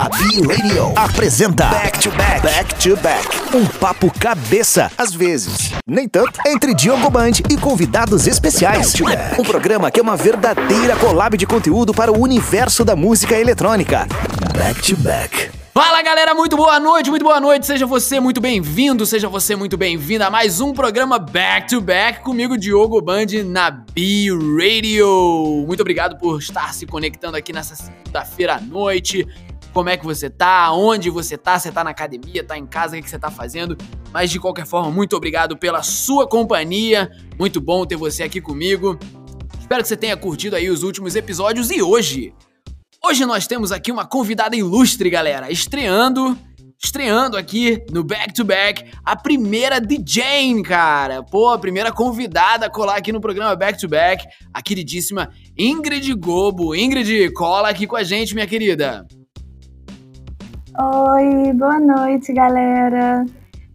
A B-Radio apresenta Back to Back. Back to Back. Um papo cabeça, às vezes. Nem tanto. Entre Diogo Band e convidados especiais. Back back. Um programa que é uma verdadeira collab de conteúdo para o universo da música eletrônica. Back to Back. Fala galera, muito boa noite, muito boa noite. Seja você muito bem-vindo, seja você muito bem-vinda a mais um programa Back to Back comigo, Diogo Band, na B Radio. Muito obrigado por estar se conectando aqui nessa segunda-feira à noite. Como é que você tá? Onde você tá? Você tá na academia, tá em casa, o que você tá fazendo? Mas de qualquer forma, muito obrigado pela sua companhia. Muito bom ter você aqui comigo. Espero que você tenha curtido aí os últimos episódios e hoje Hoje nós temos aqui uma convidada ilustre, galera, estreando, estreando aqui no Back to Back, a primeira DJ, cara. Pô, a primeira convidada a colar aqui no programa Back to Back, a queridíssima Ingrid Gobo. Ingrid, cola aqui com a gente, minha querida. Oi, boa noite, galera.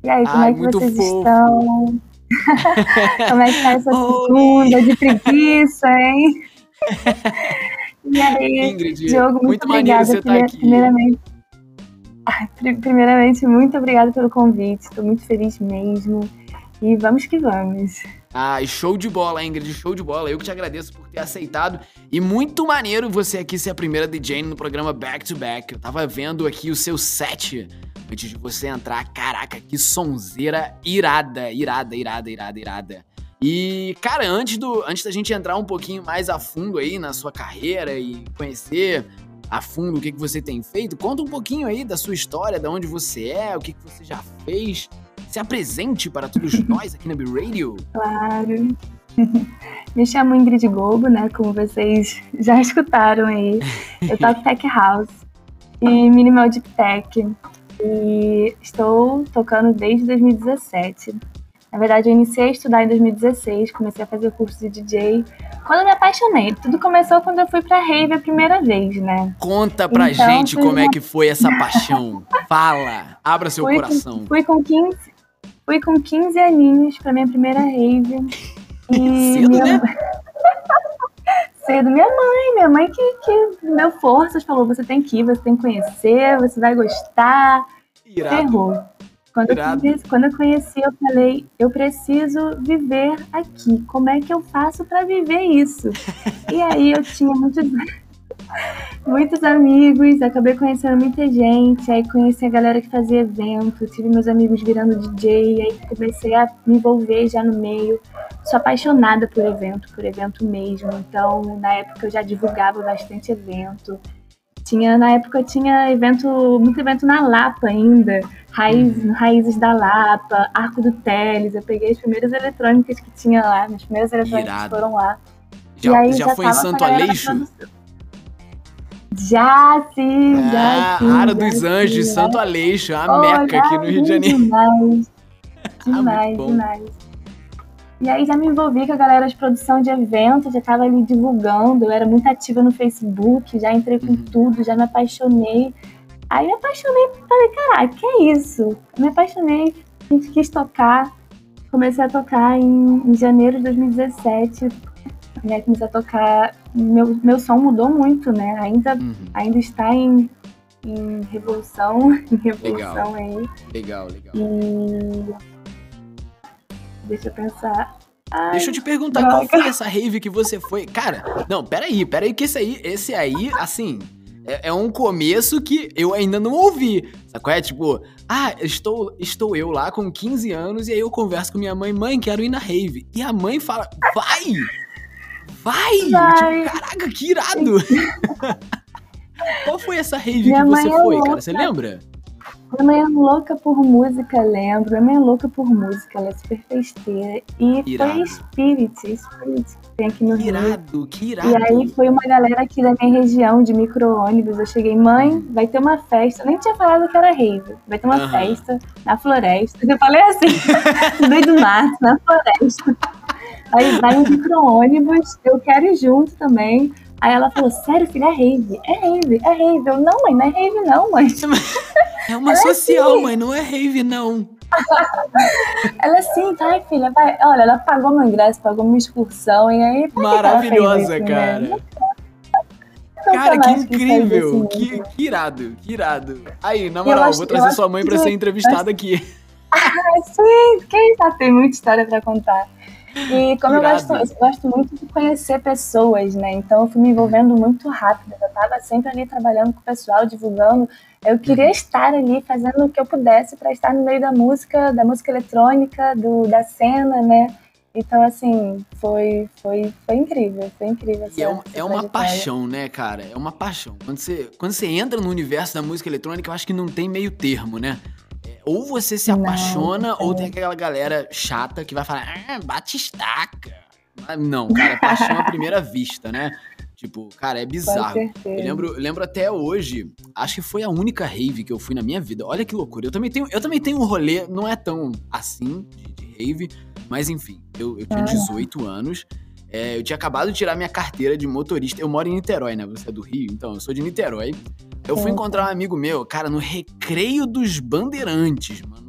E aí, como Ai, é que vocês fofo. estão? como é que tá essa segunda de preguiça, hein? E aí, Ingrid, Diogo, muito, muito obrigada. Você tá aqui. Primeiramente, primeiramente, muito obrigada pelo convite. Estou muito feliz mesmo. E vamos que vamos. Ah, show de bola, Ingrid, show de bola. Eu que te agradeço por ter aceitado. E muito maneiro você aqui ser a primeira DJ no programa Back to Back. Eu tava vendo aqui o seu set antes de você entrar. Caraca, que sonzeira irada, irada, irada, irada, irada. E, cara, antes, do, antes da gente entrar um pouquinho mais a fundo aí na sua carreira e conhecer a fundo o que, que você tem feito, conta um pouquinho aí da sua história, de onde você é, o que, que você já fez. Se apresente para todos nós aqui na B-Radio. Claro. Me chamo Ingrid Gobo, né? Como vocês já escutaram aí. Eu toco Tech House e Minimal Deep Tech. E estou tocando desde 2017. Na verdade, eu iniciei a estudar em 2016, comecei a fazer curso de DJ. Quando eu me apaixonei, tudo começou quando eu fui pra rave a primeira vez, né? Conta pra então, gente como é que foi essa paixão. Fala, abra seu fui coração. Com, fui com 15, fui com 15 aninhos pra minha primeira rave. E Cedo, minha... né? Cedo. Minha mãe, minha mãe que, que deu forças, falou: você tem que ir, você tem que conhecer, você vai gostar. Irado. Ferrou. Quando eu, conheci, quando eu conheci, eu falei, eu preciso viver aqui. Como é que eu faço para viver isso? e aí eu tinha muitos, muitos amigos, acabei conhecendo muita gente, aí conheci a galera que fazia evento, tive meus amigos virando DJ, aí comecei a me envolver já no meio. Sou apaixonada por evento, por evento mesmo. Então, na época eu já divulgava bastante evento. Tinha, na época tinha evento, muito evento na Lapa ainda. Raiz, uhum. Raízes da Lapa, Arco do Teles. Eu peguei as primeiras eletrônicas que tinha lá, as primeiras eletrônicas Irado. foram lá. Já, aí já, já foi em Santo Aleixo? Já, sim, ah, já. Sim, Ara dos sim, Anjos, Santo Aleixo, a oh, Meca aqui no Rio de Janeiro. Demais, demais, ah, demais. E aí já me envolvi com a galera de produção de eventos, já estava ali divulgando, eu era muito ativa no Facebook, já entrei com uhum. tudo, já me apaixonei. Aí me apaixonei, falei, caraca, que é isso? Me apaixonei, quis tocar, comecei a tocar em, em janeiro de 2017, né, comecei a tocar, meu, meu som mudou muito, né, ainda, uhum. ainda está em, em revolução, em revolução legal. aí. Legal, legal. E Deixa eu pensar. Ai, Deixa eu te perguntar, droga. qual foi essa rave que você foi? Cara, não, peraí, peraí, que esse aí, esse aí, assim, é, é, um começo que eu ainda não ouvi. Sabe qual é? Tipo, ah, estou, estou eu lá com 15 anos e aí eu converso com minha mãe, mãe, quero ir na rave. E a mãe fala, vai! Vai! vai. Tipo, caraca, que irado! qual foi essa rave minha que você é foi, cara? Você lembra? Minha mãe é louca por música, lembro. Minha mãe é louca por música, ela é super festeira. E irado. foi Spirit, Spirit que tem aqui no irado, Rio. Que irado, E aí foi uma galera aqui da minha região de micro-ônibus. Eu cheguei, mãe, vai ter uma festa. Eu nem tinha falado que era rave. Vai ter uma uhum. festa na floresta. Eu falei assim, no meio do mato, na floresta. Aí vai um micro-ônibus, eu quero ir junto também. Aí ela falou, sério, filha, é rave? É rave, é rave. Eu, não, mãe, não é rave não, mãe. É uma ela é social, é mãe, não é rave não. ela assim, tá, filha, vai. Olha, ela pagou meu ingresso, pagou minha excursão, e aí... Maravilhosa, que cara. Né? Cara, que incrível! Que, que, irado, que irado. Aí, na moral, acho, vou trazer sua mãe pra ser entrevistada aqui. Ah, sim, quem sabe tem muita história pra contar. E como eu gosto, eu gosto muito de conhecer pessoas, né? Então eu fui me envolvendo muito rápido. Eu estava sempre ali trabalhando com o pessoal, divulgando. Eu queria uhum. estar ali fazendo o que eu pudesse para estar no meio da música, da música eletrônica, do, da cena, né? Então, assim, foi, foi, foi incrível, foi incrível. E é, um, é uma paixão, né, cara? É uma paixão. Quando você, quando você entra no universo da música eletrônica, eu acho que não tem meio termo, né? Ou você se apaixona, não, ou tem aquela galera chata que vai falar, ah, bate estaca. Não, cara, é paixão à primeira vista, né? Tipo, cara, é bizarro. Eu lembro, lembro até hoje, acho que foi a única rave que eu fui na minha vida. Olha que loucura. Eu também tenho, eu também tenho um rolê, não é tão assim de, de rave, mas enfim, eu, eu tinha 18 anos. É, eu tinha acabado de tirar minha carteira de motorista. Eu moro em Niterói, né? Você é do Rio, então eu sou de Niterói. Eu fui encontrar um amigo meu, cara, no Recreio dos Bandeirantes, mano.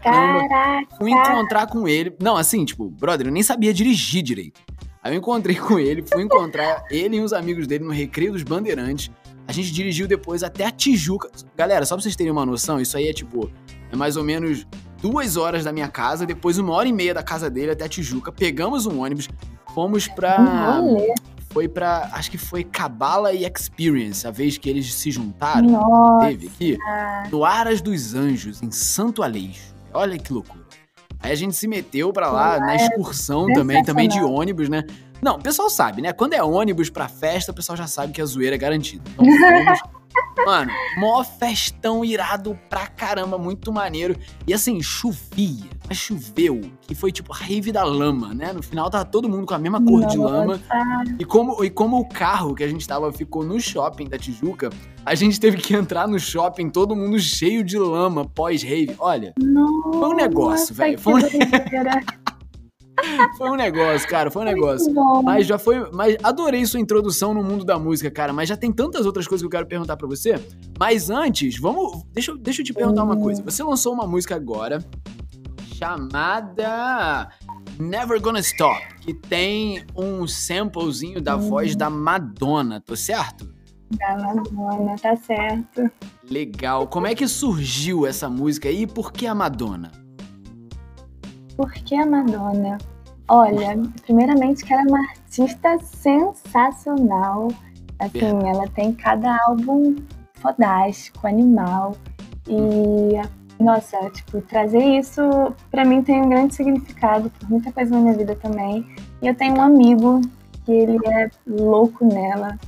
Caramba. Caraca. Fui encontrar com ele. Não, assim, tipo, brother, eu nem sabia dirigir direito. Aí eu encontrei com ele, fui encontrar ele e os amigos dele no Recreio dos Bandeirantes. A gente dirigiu depois até a Tijuca. Galera, só pra vocês terem uma noção, isso aí é tipo, é mais ou menos duas horas da minha casa, depois uma hora e meia da casa dele até a Tijuca. Pegamos um ônibus, fomos pra foi para acho que foi Cabala e Experience, a vez que eles se juntaram, Nossa. teve aqui, no Aras dos Anjos, em Santo Aleixo. Olha que loucura. Aí a gente se meteu para lá na excursão também, também de ônibus, né? Não, o pessoal sabe, né? Quando é ônibus pra festa, o pessoal já sabe que a zoeira é garantida. Então, fomos Mano, mó festão irado pra caramba, muito maneiro. E assim, chovia, mas choveu, que foi tipo rave da lama, né? No final tava todo mundo com a mesma cor Nossa. de lama. E como, e como o carro que a gente tava ficou no shopping da Tijuca, a gente teve que entrar no shopping, todo mundo cheio de lama pós-rave. Olha, Nossa, foi um negócio, velho. Foi um... foi um negócio, cara, foi um negócio. Mas já foi. Mas adorei sua introdução no mundo da música, cara. Mas já tem tantas outras coisas que eu quero perguntar para você. Mas antes, vamos. Deixa, deixa eu te perguntar uma coisa. Você lançou uma música agora chamada Never Gonna Stop, que tem um samplezinho da voz da Madonna, tô certo? Da Madonna, tá certo. Legal. Como é que surgiu essa música e por que a Madonna? Por que a Madonna? Olha, primeiramente que ela é uma artista sensacional. Assim, ela tem cada álbum fodástico, animal. E, nossa, tipo, trazer isso para mim tem um grande significado por muita coisa na minha vida também. E eu tenho um amigo que ele é louco nela.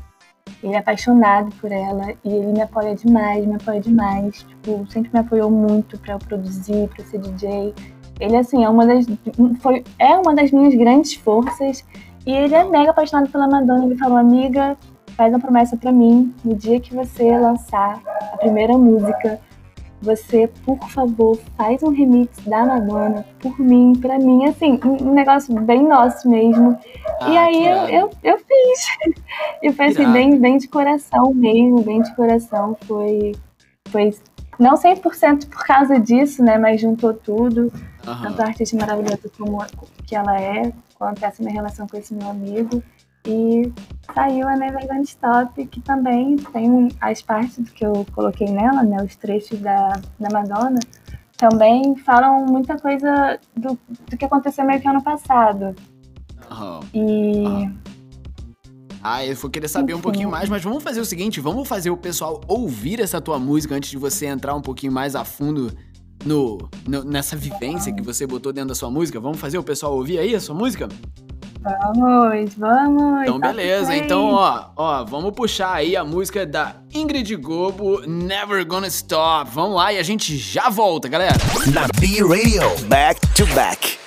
Ele é apaixonado por ela e ele me apoia demais, me apoia demais. Tipo, sempre me apoiou muito para eu produzir, para ser DJ. Ele, assim, é uma das, foi, é uma das minhas grandes forças. E ele é mega apaixonado pela Madonna. Ele falou, amiga, faz uma promessa para mim. No dia que você lançar a primeira música, você, por favor, faz um remix da Madonna por mim, pra mim. Assim, um negócio bem nosso mesmo. Ah, e aí eu, eu, eu, fiz. E foi assim, bem, bem de coração mesmo, bem de coração. Foi, foi não 100% por causa disso, né? Mas juntou tudo. Uhum. Tanto a artista maravilhosa como que ela é, quanto essa minha relação com esse meu amigo. E saiu a Never Gonna Stop, que também tem as partes do que eu coloquei nela, né? Os trechos da, da Madonna. Também falam muita coisa do, do que aconteceu meio que ano passado. Uhum. E... Uhum. Ah, eu vou querer saber um pouquinho mais, mas vamos fazer o seguinte, vamos fazer o pessoal ouvir essa tua música antes de você entrar um pouquinho mais a fundo no, no nessa vivência que você botou dentro da sua música. Vamos fazer o pessoal ouvir aí a sua música? Vamos, vamos. Então beleza, então ó, ó, vamos puxar aí a música da Ingrid Gobo, Never Gonna Stop. Vamos lá e a gente já volta, galera. Na B Radio, back to back.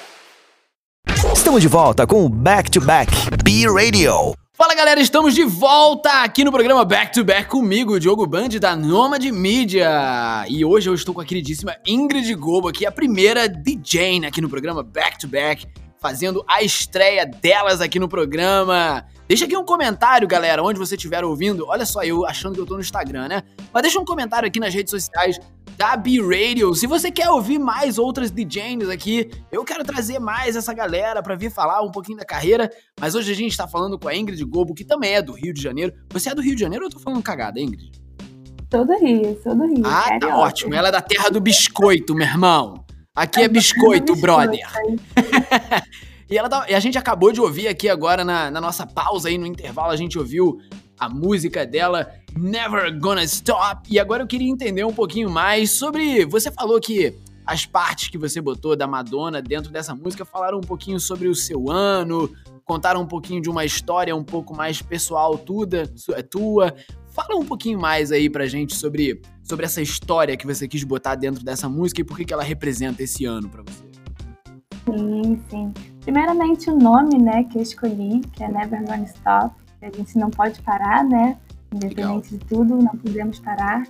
Estamos de volta com o Back to Back B Radio. Fala galera, estamos de volta aqui no programa Back to Back comigo, Diogo Band da Nomad Media. E hoje eu estou com a queridíssima Ingrid Gobo aqui, a primeira DJ aqui no programa Back to Back, fazendo a estreia delas aqui no programa. Deixa aqui um comentário, galera, onde você estiver ouvindo. Olha só, eu achando que eu tô no Instagram, né? Mas deixa um comentário aqui nas redes sociais da B-Radio. Se você quer ouvir mais outras DJs aqui, eu quero trazer mais essa galera para vir falar um pouquinho da carreira, mas hoje a gente tá falando com a Ingrid Gobo, que também é do Rio de Janeiro. Você é do Rio de Janeiro ou eu tô falando cagada, Ingrid? Sou do Rio, sou do Rio. Ah, tá ótimo. Ela é da terra do biscoito, meu irmão. Aqui é biscoito, brother. e, ela e a gente acabou de ouvir aqui agora na, na nossa pausa aí no intervalo, a gente ouviu a música dela, Never Gonna Stop. E agora eu queria entender um pouquinho mais sobre. Você falou que as partes que você botou da Madonna dentro dessa música falaram um pouquinho sobre o seu ano, contaram um pouquinho de uma história um pouco mais pessoal, tuda, é tua. Fala um pouquinho mais aí pra gente sobre, sobre essa história que você quis botar dentro dessa música e por que, que ela representa esse ano para você. Sim, sim. Primeiramente o nome, né, que eu escolhi, que é Never Gonna Stop a gente não pode parar, né? Independente Legal. de tudo, não podemos parar.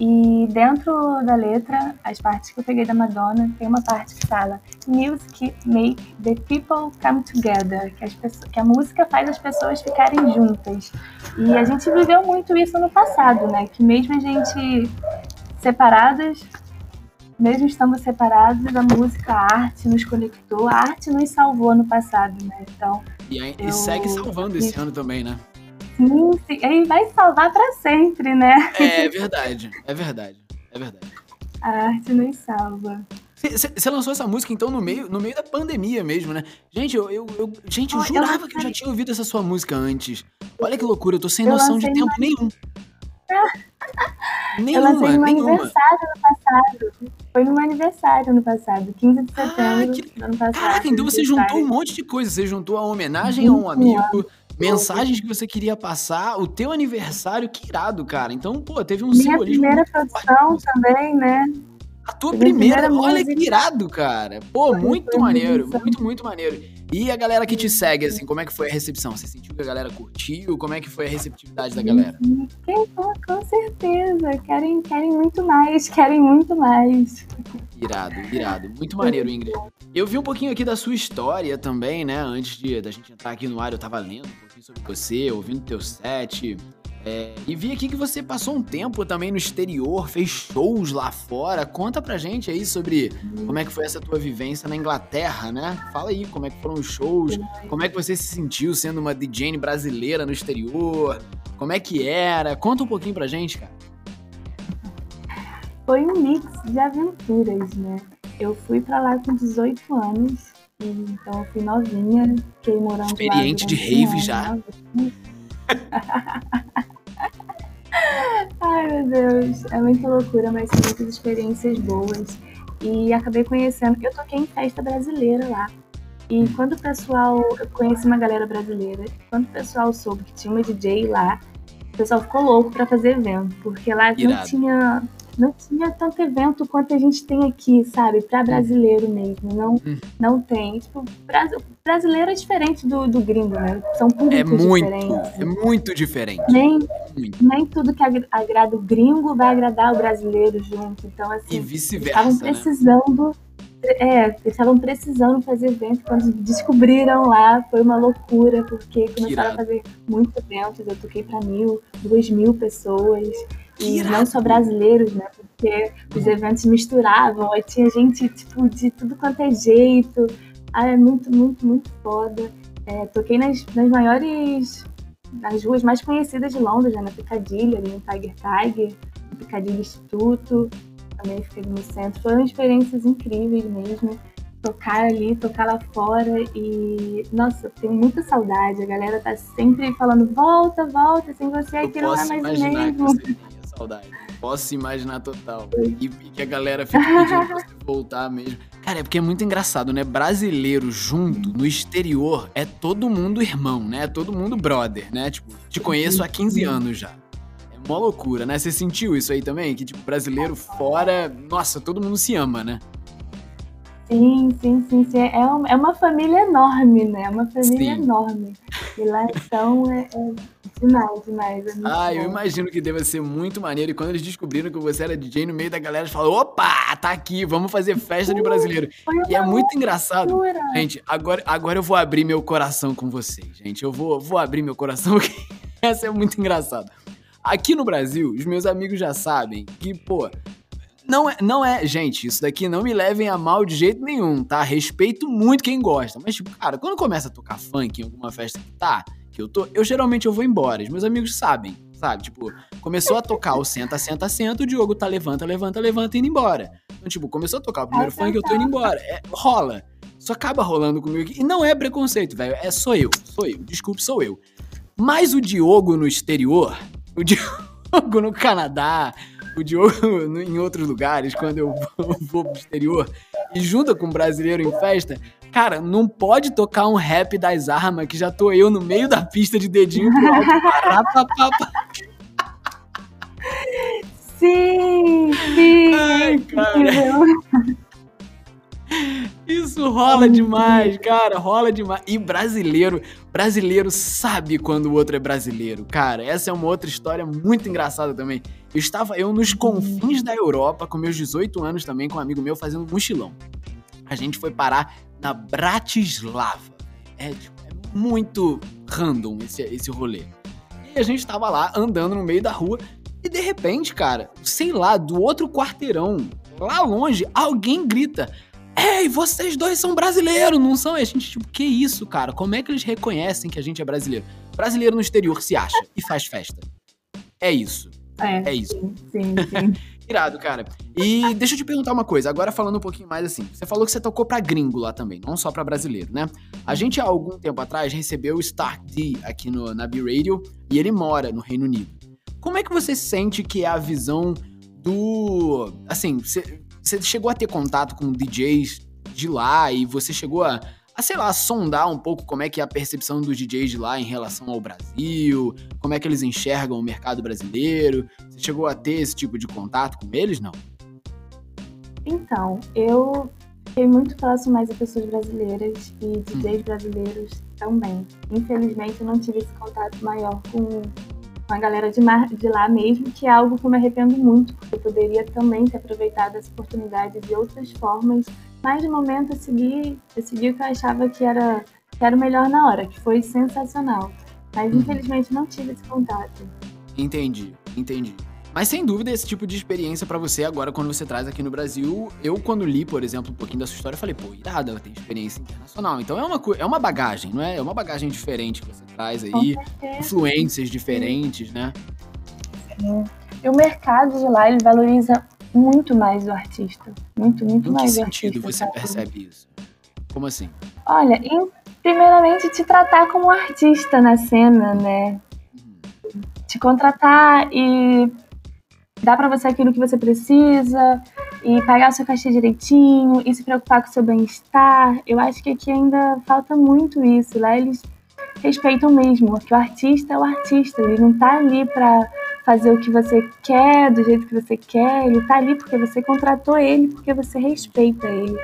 E dentro da letra, as partes que eu peguei da Madonna, tem uma parte que fala Music make the people come together, que, pessoas, que, a música faz as pessoas ficarem juntas. E a gente viveu muito isso no passado, né? Que mesmo a gente separadas, mesmo estando separados, a música, a arte nos conectou, a arte nos salvou no passado, né? Então, e, eu... e segue salvando esse ano também, né? Sim, sim. E vai salvar para sempre, né? É verdade, é verdade, é verdade. A arte nos salva. Você lançou essa música, então, no meio, no meio da pandemia mesmo, né? Gente, eu, eu, eu gente, eu oh, jurava eu que eu já tinha ouvido essa sua música antes. Olha que loucura, eu tô sem noção de tempo nenhum. nenhuma, eu lancei no aniversário no passado. Foi no meu aniversário no passado, 15 de ah, setembro ah, que... do ano passado. Caraca, então você juntou um monte de coisa. Você juntou a homenagem a um amigo, mensagens que você queria passar, o teu aniversário, que irado, cara. Então, pô, teve um Minha simbolismo. Minha primeira produção também, né? A tua primeira, primeira, olha que irado, cara. Pô, muito maneiro, muito, muito maneiro. E a galera que te segue, assim, como é que foi a recepção? Você sentiu que a galera curtiu? Como é que foi a receptividade da galera? Com certeza, querem, querem muito mais, querem muito mais. Irado, irado. Muito maneiro, Ingrid. Eu vi um pouquinho aqui da sua história também, né? Antes de, da gente entrar aqui no ar, eu tava lendo um pouquinho sobre você, ouvindo teu set. É, e vi aqui que você passou um tempo também no exterior, fez shows lá fora. Conta pra gente aí sobre como é que foi essa tua vivência na Inglaterra, né? Fala aí como é que foram os shows, como é que você se sentiu sendo uma DJ brasileira no exterior, como é que era. Conta um pouquinho pra gente, cara. Foi um mix de aventuras, né? Eu fui pra lá com 18 anos, então eu fui novinha, fiquei morando Experiente lá. Experiente de rave já. Meu Deus. É muita loucura, mas são muitas experiências boas. E acabei conhecendo. Eu toquei em festa brasileira lá. E quando o pessoal. Eu conheci uma galera brasileira. Quando o pessoal soube que tinha uma DJ lá, o pessoal ficou louco para fazer evento. Porque lá Irado. não tinha não tinha tanto evento quanto a gente tem aqui, sabe? Para brasileiro mesmo. Não, hum. não tem. Tipo, brasileiro é diferente do, do gringo, né? São públicos é muito, diferentes. É muito diferente. Nem, muito. nem tudo que agrada o gringo vai agradar o brasileiro junto. Então, assim, e vice-versa. Estavam né? precisando. Né? É, eles estavam precisando fazer evento. Quando descobriram lá, foi uma loucura, porque começaram a fazer muitos eventos. Eu toquei para mil, duas mil pessoas. E não só brasileiros, né? Porque os eventos misturavam, aí tinha gente, tipo, de tudo quanto é jeito. Ah, é muito, muito, muito foda. É, toquei nas, nas maiores, nas ruas mais conhecidas de Londres, né? Na Piccadilly, ali no Tiger Tiger, no Piccadilly Instituto. Também fiquei no centro. Foram experiências incríveis mesmo tocar ali, tocar lá fora e nossa, tenho muita saudade. A galera tá sempre falando volta, volta, sem você aqui não é mais o mesmo saudade. Posso imaginar total. E, e que a galera fica pedindo pra você voltar mesmo. Cara, é porque é muito engraçado, né? Brasileiro junto, no exterior, é todo mundo irmão, né? É todo mundo brother, né? Tipo, te conheço há 15 anos já. É uma loucura, né? Você sentiu isso aí também? Que, tipo, brasileiro fora, nossa, todo mundo se ama, né? Sim, sim, sim, sim. É, uma, é uma família enorme, né? É uma família sim. enorme. E lá então é, é demais, demais. É ah, bom. eu imagino que deva ser muito maneiro. E quando eles descobriram que você era DJ no meio da galera, eles falaram: opa, tá aqui, vamos fazer festa de brasileiro. E é muito engraçado. Gente, agora, agora eu vou abrir meu coração com vocês, gente. Eu vou, vou abrir meu coração, porque essa é muito engraçado. Aqui no Brasil, os meus amigos já sabem que, pô, Não é, não é, gente, isso daqui não me levem a mal de jeito nenhum, tá? Respeito muito quem gosta. Mas, tipo, cara, quando começa a tocar funk em alguma festa que tá, que eu tô, eu geralmente eu vou embora. Os meus amigos sabem, sabe? Tipo, começou a tocar o senta, senta, senta, o Diogo tá levanta, levanta, levanta indo embora. Então, tipo, começou a tocar o primeiro funk, eu tô indo embora. É, rola. Isso acaba rolando comigo. E não é preconceito, velho. É sou eu. Sou eu. Desculpe, sou eu. Mas o Diogo no exterior, o Diogo no Canadá, o Diogo em outros lugares, quando eu vou pro exterior, e junta com um brasileiro em festa, cara, não pode tocar um rap das armas que já tô eu no meio da pista de dedinho pro alto. sim, sim. Ai, cara. Isso rola demais, cara, rola demais. E brasileiro, brasileiro sabe quando o outro é brasileiro, cara. Essa é uma outra história muito engraçada também. Eu estava eu nos confins da Europa com meus 18 anos também com um amigo meu fazendo mochilão. A gente foi parar na Bratislava. É, tipo, é muito random esse, esse rolê. E a gente tava lá andando no meio da rua e de repente, cara, sei lá, do outro quarteirão, lá longe, alguém grita: Ei, vocês dois são brasileiros, não são? E a gente, tipo, que isso, cara? Como é que eles reconhecem que a gente é brasileiro? Brasileiro no exterior se acha e faz festa. É isso. É, é isso. Sim, sim. sim. Irado, cara. E deixa eu te perguntar uma coisa, agora falando um pouquinho mais assim. Você falou que você tocou pra gringo lá também, não só pra brasileiro, né? A gente, há algum tempo atrás, recebeu o Stark D aqui no, na B-Radio e ele mora no Reino Unido. Como é que você sente que é a visão do. Assim, você você chegou a ter contato com DJs de lá e você chegou a, a, sei lá, sondar um pouco como é que é a percepção dos DJs de lá em relação ao Brasil, como é que eles enxergam o mercado brasileiro? Você chegou a ter esse tipo de contato com eles, não? Então, eu fiquei muito próximo mais a pessoas brasileiras e DJs hum. brasileiros também. Infelizmente, eu não tive esse contato maior com com a galera de, mar, de lá mesmo, que é algo que eu me arrependo muito, porque eu poderia também ter aproveitado essa oportunidade de outras formas, mas de momento eu segui, eu segui o que eu achava que era, que era o melhor na hora, que foi sensacional. Mas uhum. infelizmente não tive esse contato. Entendi, entendi. Mas sem dúvida, esse tipo de experiência para você agora, quando você traz aqui no Brasil, eu, quando li, por exemplo, um pouquinho da sua história, falei, pô, irada, ela tem experiência internacional. Então é uma, é uma bagagem, não é? É uma bagagem diferente que você traz aí, influências diferentes, né? Sim. E o mercado de lá, ele valoriza muito mais o artista. Muito, muito em mais o artista. Em que sentido você percebe isso? Como assim? Olha, em, primeiramente te tratar como artista na cena, né? Uhum. Te contratar e dar para você aquilo que você precisa e pagar o seu cachê direitinho e se preocupar com o seu bem-estar. Eu acho que aqui ainda falta muito isso. Lá eles respeitam mesmo, porque o artista é o artista, ele não tá ali para fazer o que você quer, do jeito que você quer, ele tá ali porque você contratou ele, porque você respeita ele.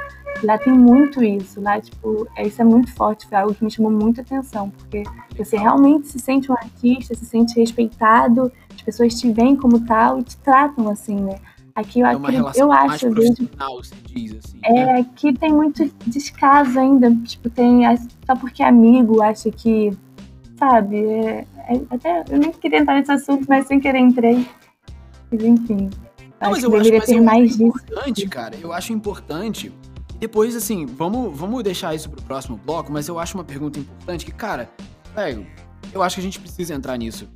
Lá tem muito isso, lá, tipo, é, isso é muito forte, foi algo que me chamou muita atenção, porque você realmente se sente um artista, se sente respeitado, as pessoas te veem como tal e te tratam assim, né? Aqui eu, é acredito, eu acho, eu vejo. Diz, assim, é, né? aqui tem muito descaso ainda, tipo, tem. Só porque é amigo, acha que. Sabe? É, é, até eu nem queria entrar nesse assunto, mas sem querer entrei. Mas enfim. Não, mas eu acho que ter mais disso. importante, cara. Eu acho importante depois, assim, vamos, vamos deixar isso pro próximo bloco, mas eu acho uma pergunta importante que, cara, velho, eu acho que a gente precisa entrar nisso.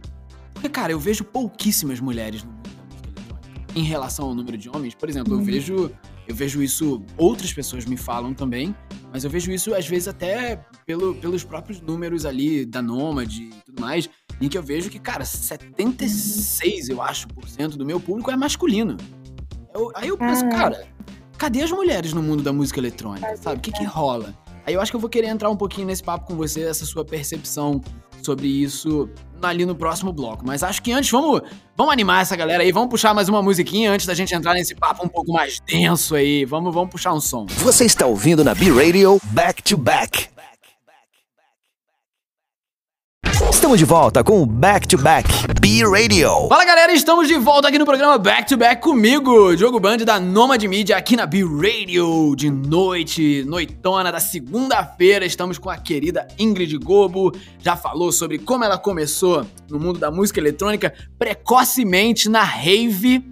Porque, cara, eu vejo pouquíssimas mulheres no mundo da música eletrônica. Em relação ao número de homens, por exemplo, eu uhum. vejo. Eu vejo isso, outras pessoas me falam também, mas eu vejo isso às vezes até pelo, pelos próprios números ali da Nomad e tudo mais, em que eu vejo que, cara, 76, eu acho, por cento do meu público é masculino. Eu, aí eu penso, cara, cadê as mulheres no mundo da música eletrônica, sabe? O que que rola? Aí eu acho que eu vou querer entrar um pouquinho nesse papo com você, essa sua percepção sobre isso ali no próximo bloco. Mas acho que antes vamos, vamos animar essa galera aí, vamos puxar mais uma musiquinha antes da gente entrar nesse papo um pouco mais denso aí. Vamos, vamos puxar um som. Você está ouvindo na B-Radio Back to Back. Estamos de volta com o Back to Back B-Radio. Fala galera, estamos de volta aqui no programa Back to Back comigo, Diogo Band da Nomad Media aqui na B-Radio de noite, noitona da segunda-feira. Estamos com a querida Ingrid Gobo. Já falou sobre como ela começou no mundo da música eletrônica precocemente na rave.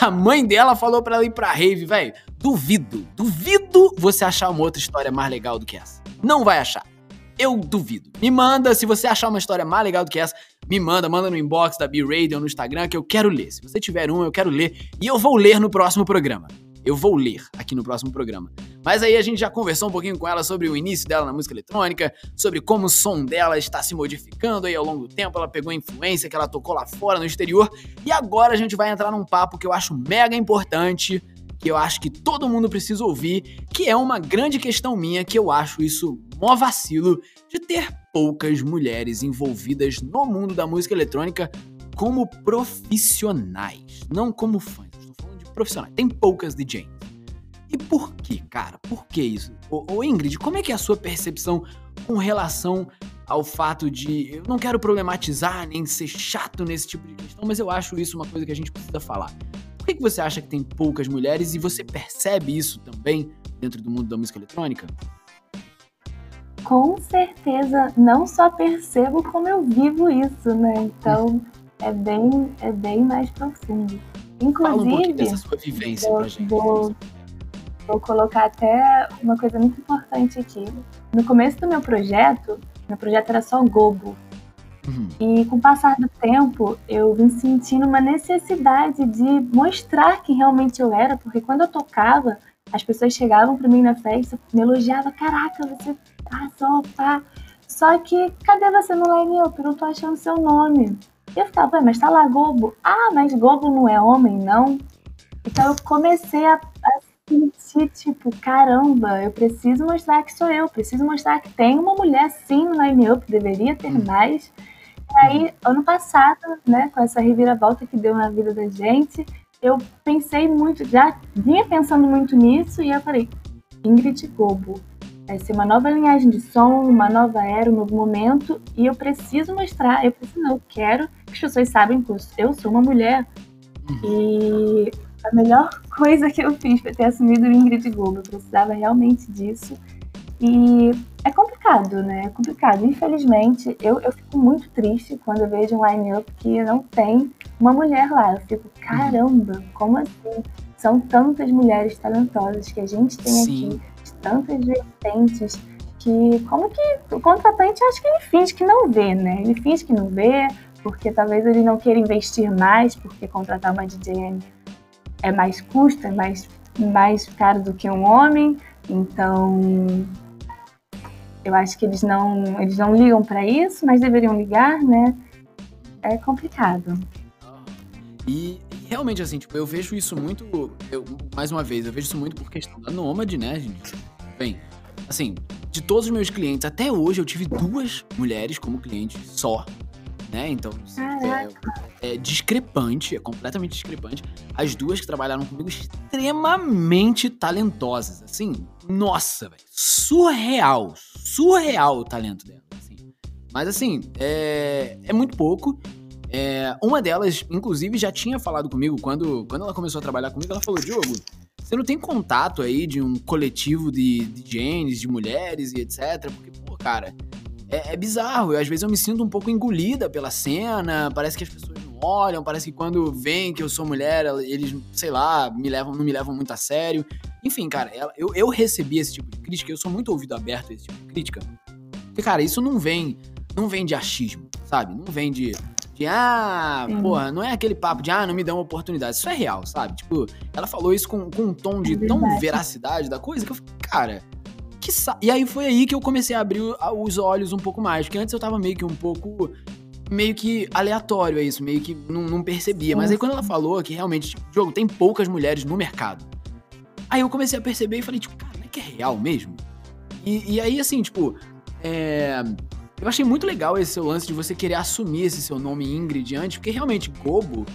A mãe dela falou pra ela ir pra rave, velho. Duvido, duvido você achar uma outra história mais legal do que essa. Não vai achar. Eu duvido. Me manda, se você achar uma história mais legal do que essa, me manda, manda no inbox da B-Radio no Instagram que eu quero ler. Se você tiver um, eu quero ler e eu vou ler no próximo programa. Eu vou ler aqui no próximo programa. Mas aí a gente já conversou um pouquinho com ela sobre o início dela na música eletrônica, sobre como o som dela está se modificando aí ao longo do tempo, ela pegou a influência que ela tocou lá fora no exterior, e agora a gente vai entrar num papo que eu acho mega importante, que eu acho que todo mundo precisa ouvir, que é uma grande questão minha, que eu acho isso mó vacilo de ter poucas mulheres envolvidas no mundo da música eletrônica como profissionais, não como fãs. Estou falando de profissionais. Tem poucas DJs. E por que, cara? Por que isso? Ô, ô, Ingrid, como é que é a sua percepção com relação ao fato de. Eu não quero problematizar nem ser chato nesse tipo de questão, mas eu acho isso uma coisa que a gente precisa falar. Por que, que você acha que tem poucas mulheres e você percebe isso também dentro do mundo da música eletrônica? Com certeza, não só percebo como eu vivo isso, né? Então é bem, é bem mais profundo. Inclusive, Fala um vou, pra gente. Vou, vou colocar até uma coisa muito importante aqui. No começo do meu projeto, meu projeto era só Gobo. Uhum. E com o passar do tempo, eu vim sentindo uma necessidade de mostrar que realmente eu era, porque quando eu tocava, as pessoas chegavam para mim na festa, me elogiavam, caraca, você arrasou, pá. Só que, cadê você no line up? Eu não tô achando seu nome. E eu ficava, mas tá lá Gobo. Ah, mas Gobo não é homem, não? Então eu comecei a, a sentir, tipo, caramba, eu preciso mostrar que sou eu, preciso mostrar que tem uma mulher sim no line-up, deveria ter mais. E aí, ano passado, né, com essa reviravolta que deu na vida da gente, eu pensei muito, já vinha pensando muito nisso, e eu falei, Ingrid Gobo, vai ser uma nova linhagem de som, uma nova era, um novo momento, e eu preciso mostrar, eu preciso, não, eu quero que as pessoas saibam que eu sou uma mulher. E a melhor coisa que eu fiz foi ter assumido o Ingrid Globo. Eu precisava realmente disso. E é complicado, né? É complicado. Infelizmente, eu, eu fico muito triste quando eu vejo um line-up que não tem uma mulher lá. Eu fico, caramba, como assim? São tantas mulheres talentosas que a gente tem Sim. aqui, tantas vertentes, que como que o contratante acho que ele finge que não vê, né? Ele finge que não vê, porque talvez ele não queira investir mais, porque contratar uma DJ é mais custo, é mais, mais caro do que um homem. Então, eu acho que eles não, eles não ligam para isso, mas deveriam ligar, né? É complicado. E, realmente, assim, tipo, eu vejo isso muito. Eu, mais uma vez, eu vejo isso muito por questão da nômade, né, gente? Bem, assim, de todos os meus clientes, até hoje eu tive duas mulheres como cliente só. Né? Então, é, é discrepante, é completamente discrepante. As duas que trabalharam comigo extremamente talentosas, assim, nossa, velho, surreal, surreal o talento dela, assim. Mas assim, é, é muito pouco. É, uma delas, inclusive, já tinha falado comigo quando, quando ela começou a trabalhar comigo. Ela falou: Diogo, você não tem contato aí de um coletivo de, de genes, de mulheres e etc? Porque, pô, cara, é, é bizarro. Eu, às vezes eu me sinto um pouco engolida pela cena. Parece que as pessoas não olham. Parece que quando veem que eu sou mulher, eles, sei lá, me levam, não me levam muito a sério. Enfim, cara, eu, eu recebi esse tipo de crítica. Eu sou muito ouvido aberto a esse tipo de crítica. Porque, cara, isso não vem, não vem de achismo, sabe? Não vem de de, ah, Sim. porra, não é aquele papo de, ah, não me dão oportunidade. Isso é real, sabe? Tipo, ela falou isso com, com um tom de é tão veracidade da coisa que eu falei, cara, que sa... E aí foi aí que eu comecei a abrir os olhos um pouco mais. Porque antes eu tava meio que um pouco. Meio que aleatório é isso, meio que não, não percebia. Mas aí quando ela falou que realmente, tipo, jogo, tem poucas mulheres no mercado. Aí eu comecei a perceber e falei, tipo, cara, não é que é real mesmo? E, e aí, assim, tipo, é eu achei muito legal esse seu lance de você querer assumir esse seu nome Ingrid antes, porque realmente Gobo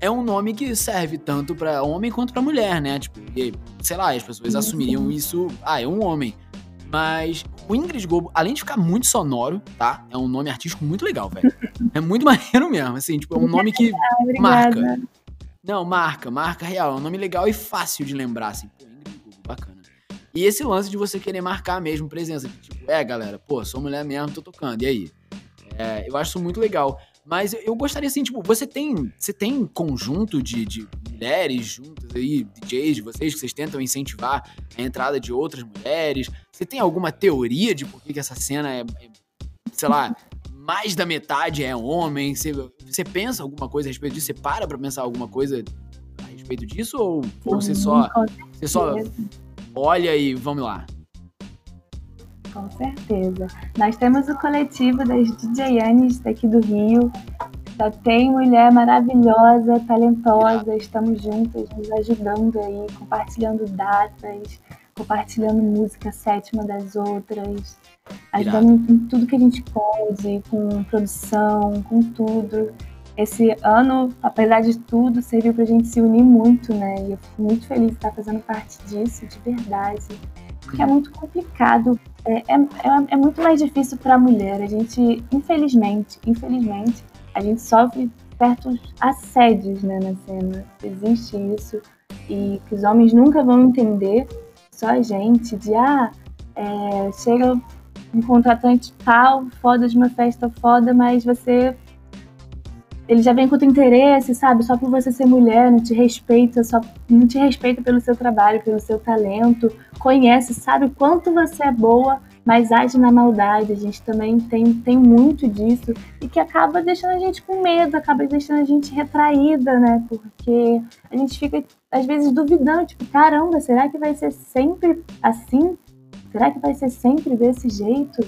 é um nome que serve tanto para homem quanto para mulher, né? Tipo, e, sei lá, as pessoas sim, assumiriam isso, ah, é um homem. Mas o Ingrid Gobo, além de ficar muito sonoro, tá? É um nome artístico muito legal, velho. é muito maneiro mesmo, assim, tipo, é um nome que ah, marca. Não, marca, marca real. É um nome legal e fácil de lembrar, assim. E esse lance de você querer marcar mesmo presença. Tipo, é, galera, pô, sou mulher mesmo, tô tocando. E aí? É, eu acho isso muito legal. Mas eu gostaria, assim, tipo, você tem, você tem conjunto de, de mulheres juntas aí, DJs de vocês, que vocês tentam incentivar a entrada de outras mulheres? Você tem alguma teoria de por que, essa cena é, é, sei lá, mais da metade é homem? Você, você pensa alguma coisa a respeito disso? Você para pra pensar alguma coisa a respeito disso? Ou, ou você só, você só olha e vamos lá? Com certeza. Nós temos o coletivo das DJanes daqui do Rio. Já tem mulher maravilhosa, talentosa, estamos juntas, nos ajudando aí, compartilhando datas, compartilhando música sétima das outras, ajudando em tudo que a gente pode, com produção, com tudo. Esse ano, apesar de tudo, serviu para a gente se unir muito, né? E eu fico muito feliz de estar fazendo parte disso, de verdade. Porque é muito complicado é, é, é, é muito mais difícil para a mulher. A gente, infelizmente, infelizmente, a gente sofre certos assédios né, na cena. Existe isso e que os homens nunca vão entender, só a gente, de ah, é, chega um contratante tal, foda de uma festa foda, mas você ele já vem com outro interesse, sabe? Só por você ser mulher, não te respeita, só não te respeita pelo seu trabalho, pelo seu talento, conhece, sabe o quanto você é boa, mas age na maldade. A gente também tem, tem muito disso e que acaba deixando a gente com medo, acaba deixando a gente retraída, né? Porque a gente fica às vezes duvidando, tipo, caramba, será que vai ser sempre assim? Será que vai ser sempre desse jeito?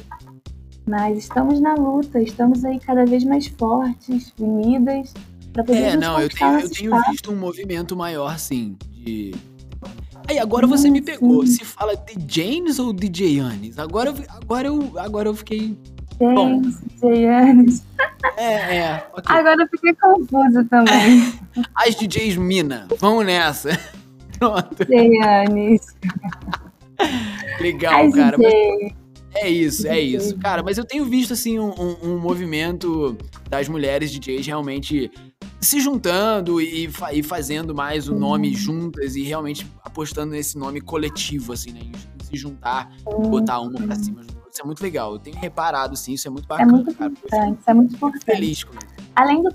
Mas estamos na luta, estamos aí cada vez mais fortes, unidas, para poder É, não, eu tenho, eu tenho visto um movimento maior, sim, de... Aí agora você me pegou, se fala de James ou DJ Anis? Agora, agora, eu, agora eu fiquei... James, DJ Anis. É, é. Okay. Agora eu fiquei confusa também. As DJs Mina, vamos nessa. Pronto. Legal, As cara. DJ. Mas... É isso, é isso. Cara, mas eu tenho visto, assim, um, um, um movimento das mulheres DJs realmente se juntando e, e, fazendo mais o nome juntas e realmente apostando nesse nome coletivo, assim, né? Em se juntar, botar uma pra cima. Isso é muito legal. Eu tenho reparado, sim, isso é muito bacana. É muito cara. importante, isso é muito importante. Feliz com isso. Além do,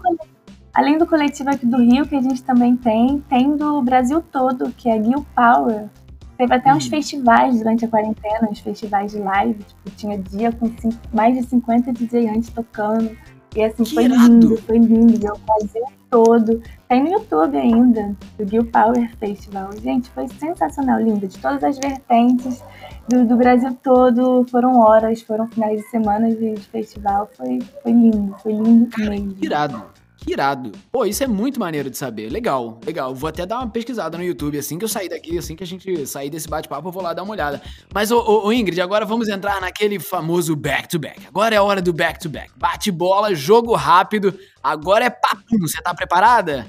além do coletivo aqui do Rio, que a gente também tem, tem do Brasil todo, que é Gil Power Teve até uns uhum. festivais durante a quarentena, uns festivais de live, tipo, tinha dia com cinco, mais de 50 DJ antes tocando. E assim, que foi irado. lindo, foi lindo. O Brasil todo. Tem no YouTube ainda, do Gil Power Festival. Gente, foi sensacional, lindo. De todas as vertentes do, do Brasil todo. Foram horas, foram finais de semana de, de festival. Foi, foi lindo, foi lindo mesmo. Irado. Que irado. Pô, isso é muito maneiro de saber. Legal, legal. Vou até dar uma pesquisada no YouTube assim que eu sair daqui, assim que a gente sair desse bate-papo, eu vou lá dar uma olhada. Mas, ô, ô, ô Ingrid, agora vamos entrar naquele famoso back-to-back. -back. Agora é a hora do back-to-back. -back. Bate bola, jogo rápido. Agora é papo. Você tá preparada?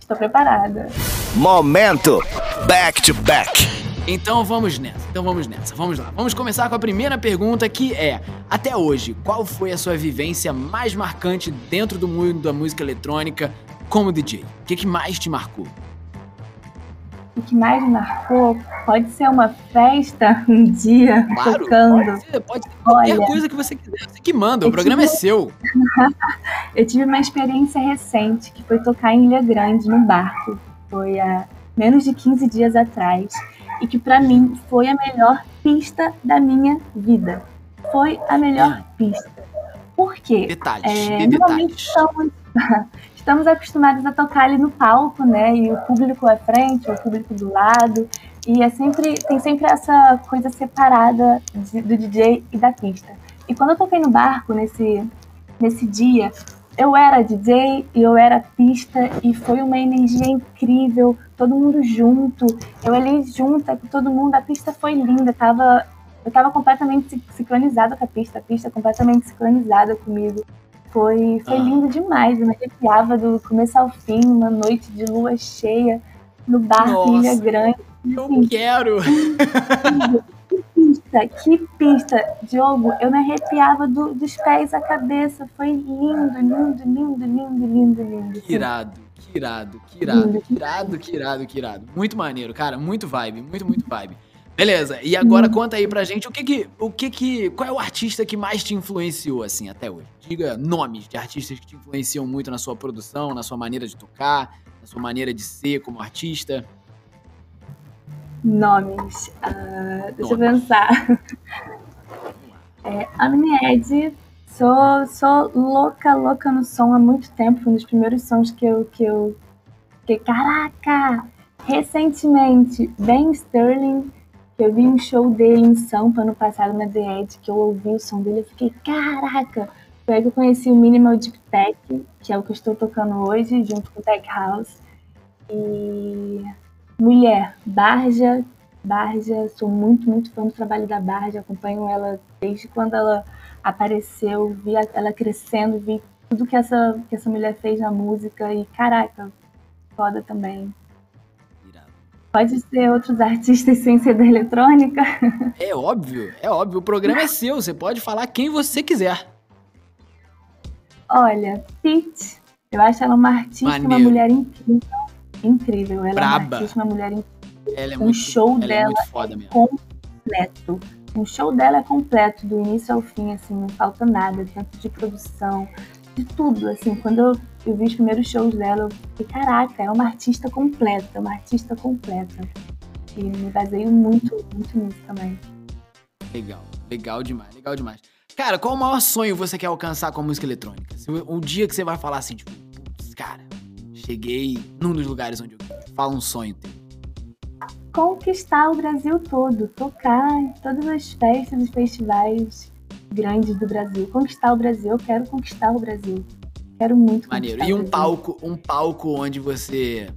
Estou preparada. Momento back-to-back. Então vamos nessa, então vamos nessa, vamos lá. Vamos começar com a primeira pergunta que é: até hoje, qual foi a sua vivência mais marcante dentro do mundo da música eletrônica como DJ? O que, que mais te marcou? O que mais me marcou pode ser uma festa um dia claro, tocando. Pode ser, pode ser qualquer Olha, coisa que você quiser. Você que manda, o programa é tive... é seu. eu tive uma experiência recente que foi tocar em Ilha Grande no barco. Foi há menos de 15 dias atrás e que para mim foi a melhor pista da minha vida. Foi a melhor pista. Por quê? Detalhes, é, normalmente estamos, estamos acostumados a tocar ali no palco, né? E o público à frente, o público do lado. E é sempre, tem sempre essa coisa separada de, do DJ e da pista. E quando eu toquei no barco nesse, nesse dia, eu era DJ e eu era pista e foi uma energia incrível, todo mundo junto, eu ali junta com todo mundo, a pista foi linda, tava, eu tava completamente sincronizada com a pista, a pista completamente sincronizada comigo. Foi, foi ah. lindo demais, eu me arrepiava do começo ao fim, uma noite de lua cheia, no barco em Ilha Grande. Eu assim, quero! pista, que pista, Diogo, eu me arrepiava do, dos pés à cabeça. Foi lindo, lindo, lindo, lindo, lindo, lindo. Que irado, que irado, que irado, que irado, que irado, que irado. Muito maneiro, cara, muito vibe, muito, muito vibe. Beleza, e agora conta aí pra gente o que que, o que que, qual é o artista que mais te influenciou, assim, até hoje? Diga nomes de artistas que te influenciam muito na sua produção, na sua maneira de tocar, na sua maneira de ser como artista. Nomes, uh, deixa eu pensar. É, a minha Ed, sou, sou louca, louca no som há muito tempo, um dos primeiros sons que eu, que eu, que, caraca, recentemente, Ben Sterling, que eu vi um show dele em Sampa ano passado na The Edge, que eu ouvi o som dele, eu fiquei, caraca! Foi aí que eu conheci o Minimal Deep Tech, que é o que eu estou tocando hoje, junto com o Tech House. E mulher, Barja, Barja, sou muito, muito fã do trabalho da Barja, acompanho ela desde quando ela apareceu, vi ela crescendo, vi tudo que essa, que essa mulher fez na música e caraca, foda também. Pode ser outros artistas sem ser da eletrônica? É óbvio, é óbvio. O programa é seu, você pode falar quem você quiser. Olha, Pete, eu acho ela uma artista, Maneiro. uma mulher incrível. Incrível, ela Braba. é uma artista, uma mulher incrível. Ela é um muito, show ela dela é, foda é completo. O show dela é completo, do início ao fim, assim, não falta nada, tanto de produção, de tudo, assim. Quando eu, eu vi os primeiros shows dela, eu fiquei, caraca, é uma artista completa, uma artista completa. E me baseio muito, muito nisso também. Legal, legal demais, legal demais. Cara, qual o maior sonho você quer alcançar com a música eletrônica? Um dia que você vai falar assim, tipo, cara, cheguei num dos lugares onde eu fala um sonho teu. Conquistar o Brasil todo, tocar em todas as festas e festivais grandes do Brasil. Conquistar o Brasil, eu quero conquistar o Brasil. Quero muito Maneiro. E um palco, um palco onde você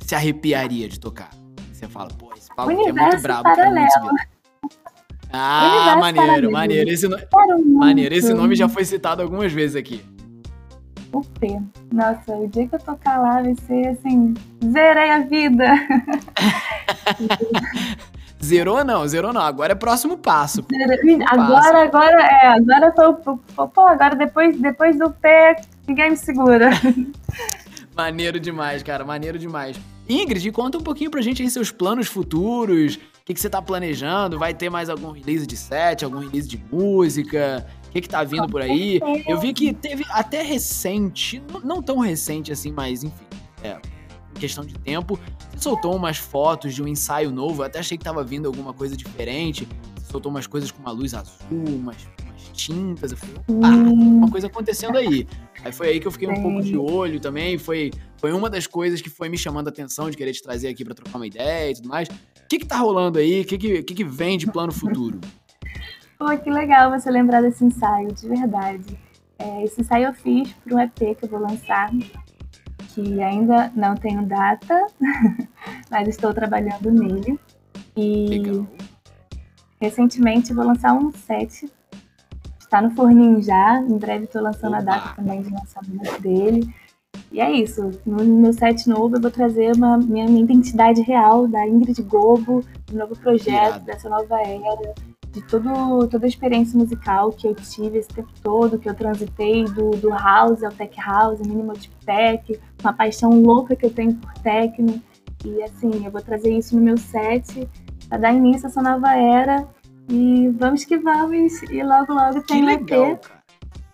se arrepiaria de tocar? Você fala, pô, esse palco aqui é muito brabo, paralelo. quero muito Ah, maneiro, maneiro. Esse, no... maneiro. Esse nome já foi citado algumas vezes aqui. O P. Nossa, o dia que eu tocar lá vai ser assim, zerei a vida. Zerou não, zerou não. Agora é próximo passo. Agora, agora é, agora foi pô, agora depois, depois do pé, ninguém me segura. Maneiro demais, cara, maneiro demais. Ingrid, conta um pouquinho pra gente aí seus planos futuros, o que, que você tá planejando, vai ter mais algum release de set, algum release de música, que que tá vindo por aí? Eu vi que teve até recente, não tão recente assim, mas enfim, é, questão de tempo. Você soltou umas fotos de um ensaio novo, eu até achei que tava vindo alguma coisa diferente. Você soltou umas coisas com uma luz azul, umas, umas tintas. Eu falei, opa, uma coisa acontecendo aí. Aí foi aí que eu fiquei um pouco de olho também. Foi, foi uma das coisas que foi me chamando a atenção de querer te trazer aqui para trocar uma ideia e tudo mais. O que que tá rolando aí? O que que, que, que vem de plano futuro? Pô, que legal você lembrar desse ensaio, de verdade. É, esse ensaio eu fiz para um EP que eu vou lançar que ainda não tenho data, mas estou trabalhando nele. E Legal. recentemente vou lançar um set. Está no forninho já, em breve estou lançando Opa. a data também de lançamento dele. E é isso. No meu set novo eu vou trazer uma minha, minha identidade real da Ingrid Gobo, do novo projeto, dessa nova era de todo, toda a experiência musical que eu tive esse tempo todo, que eu transitei do, do house ao tech house, minimal deep tech, uma paixão louca que eu tenho por techno. E assim, eu vou trazer isso no meu set para dar início a essa nova era. E vamos que vamos. E logo, logo tem o EP. Cara.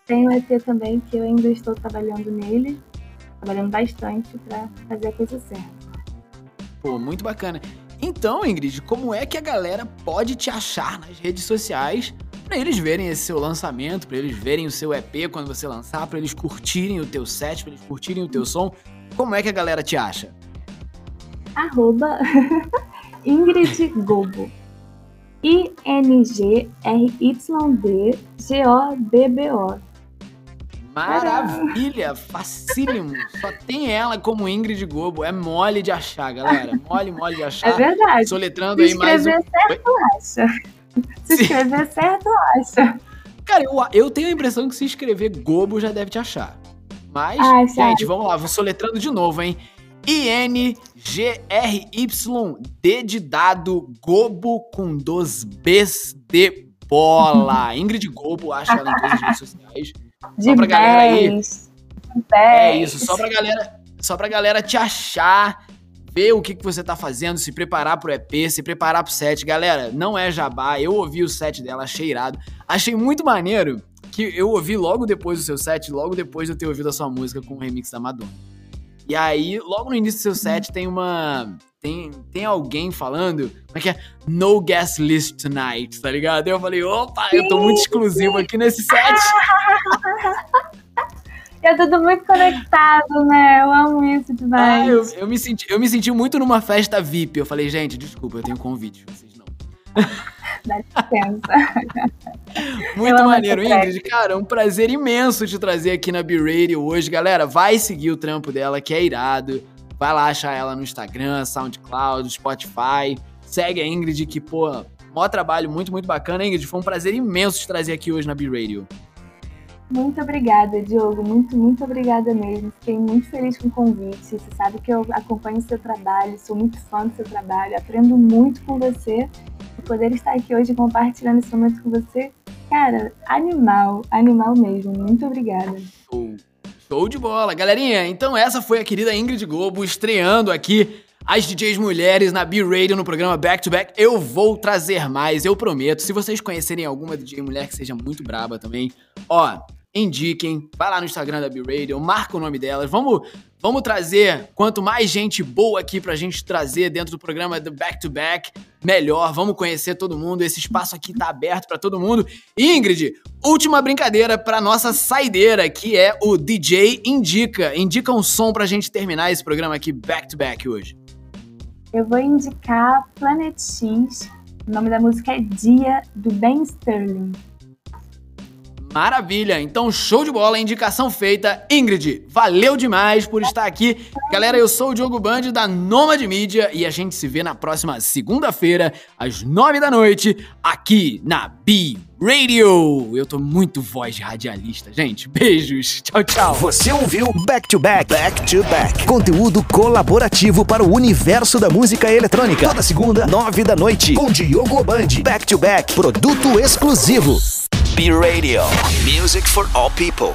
Tem o EP também, que eu ainda estou trabalhando nele. Trabalhando bastante para fazer a coisa certa. Pô, muito bacana. Então, Ingrid, como é que a galera pode te achar nas redes sociais para eles verem esse seu lançamento, para eles verem o seu EP quando você lançar, para eles curtirem o teu set, para eles curtirem o teu som? Como é que a galera te acha? Arroba Ingrid Gobo. I-N-G-R-Y-D-G-O-B-B-O. Maravilha, facílimo. Só tem ela como Ingrid Gobo. É mole de achar, galera. Mole, mole de achar. É verdade. Soletrando aí mais um. certo, acha. Se escrever certo, acha. Cara, eu, eu tenho a impressão que se escrever Gobo já deve te achar. Mas, Ai, gente, vamos lá, vou soletrando de novo, hein? I-N-G-R-Y, D de dado, Gobo com dois Bs de bola. Ingrid Gobo, acha ela em todas as redes sociais. De só pra galera aí. É isso, só pra galera, só pra galera te achar, ver o que, que você tá fazendo, se preparar pro EP, se preparar pro set. Galera, não é jabá, eu ouvi o set dela, achei irado. Achei muito maneiro que eu ouvi logo depois do seu set, logo depois de eu ter ouvido a sua música com o remix da Madonna. E aí, logo no início do seu set, tem uma. Tem, tem alguém falando, como é que é? No guest list tonight, tá ligado? Eu falei, opa, eu tô muito exclusivo aqui nesse set. É tudo muito conectado, né? Eu amo isso demais. Ah, eu, eu, me senti, eu me senti muito numa festa VIP. Eu falei, gente, desculpa, eu tenho convite, vocês não. Dá licença. Muito maneiro, Ingrid. Cara, é um prazer imenso te trazer aqui na B-Radio hoje. Galera, vai seguir o trampo dela, que é irado. Vai lá achar ela no Instagram, SoundCloud, Spotify. Segue a Ingrid, que, pô, maior trabalho muito, muito bacana. Ingrid, foi um prazer imenso te trazer aqui hoje na B-Radio. Muito obrigada, Diogo. Muito, muito obrigada mesmo. Fiquei muito feliz com o convite. Você sabe que eu acompanho o seu trabalho, sou muito fã do seu trabalho, aprendo muito com você. E poder estar aqui hoje compartilhando esse momento com você, cara, animal, animal mesmo. Muito obrigada. Show, show de bola, galerinha. Então essa foi a querida Ingrid Globo estreando aqui as DJs mulheres na B-Radio no programa Back to Back. Eu vou trazer mais, eu prometo. Se vocês conhecerem alguma DJ mulher que seja muito braba também, ó, indiquem, vai lá no Instagram da B-Radio, marca o nome delas, vamos, vamos trazer quanto mais gente boa aqui pra gente trazer dentro do programa do Back to Back, melhor, vamos conhecer todo mundo, esse espaço aqui tá aberto para todo mundo. Ingrid, última brincadeira pra nossa saideira, que é o DJ Indica, indica um som pra gente terminar esse programa aqui Back to Back hoje. Eu vou indicar Planet X, o nome da música é Dia, do Ben Sterling. Maravilha! Então, show de bola, indicação feita. Ingrid, valeu demais por estar aqui. Galera, eu sou o Diogo Band da Nomad Mídia e a gente se vê na próxima segunda-feira, às nove da noite, aqui na B Radio. Eu tô muito voz de radialista, gente. Beijos. Tchau, tchau. Você ouviu Back to Back, Back to Back. Conteúdo colaborativo para o universo da música eletrônica. Toda segunda, nove da noite, com Diogo Band. Back to Back, produto exclusivo. B Radio. Music for all people.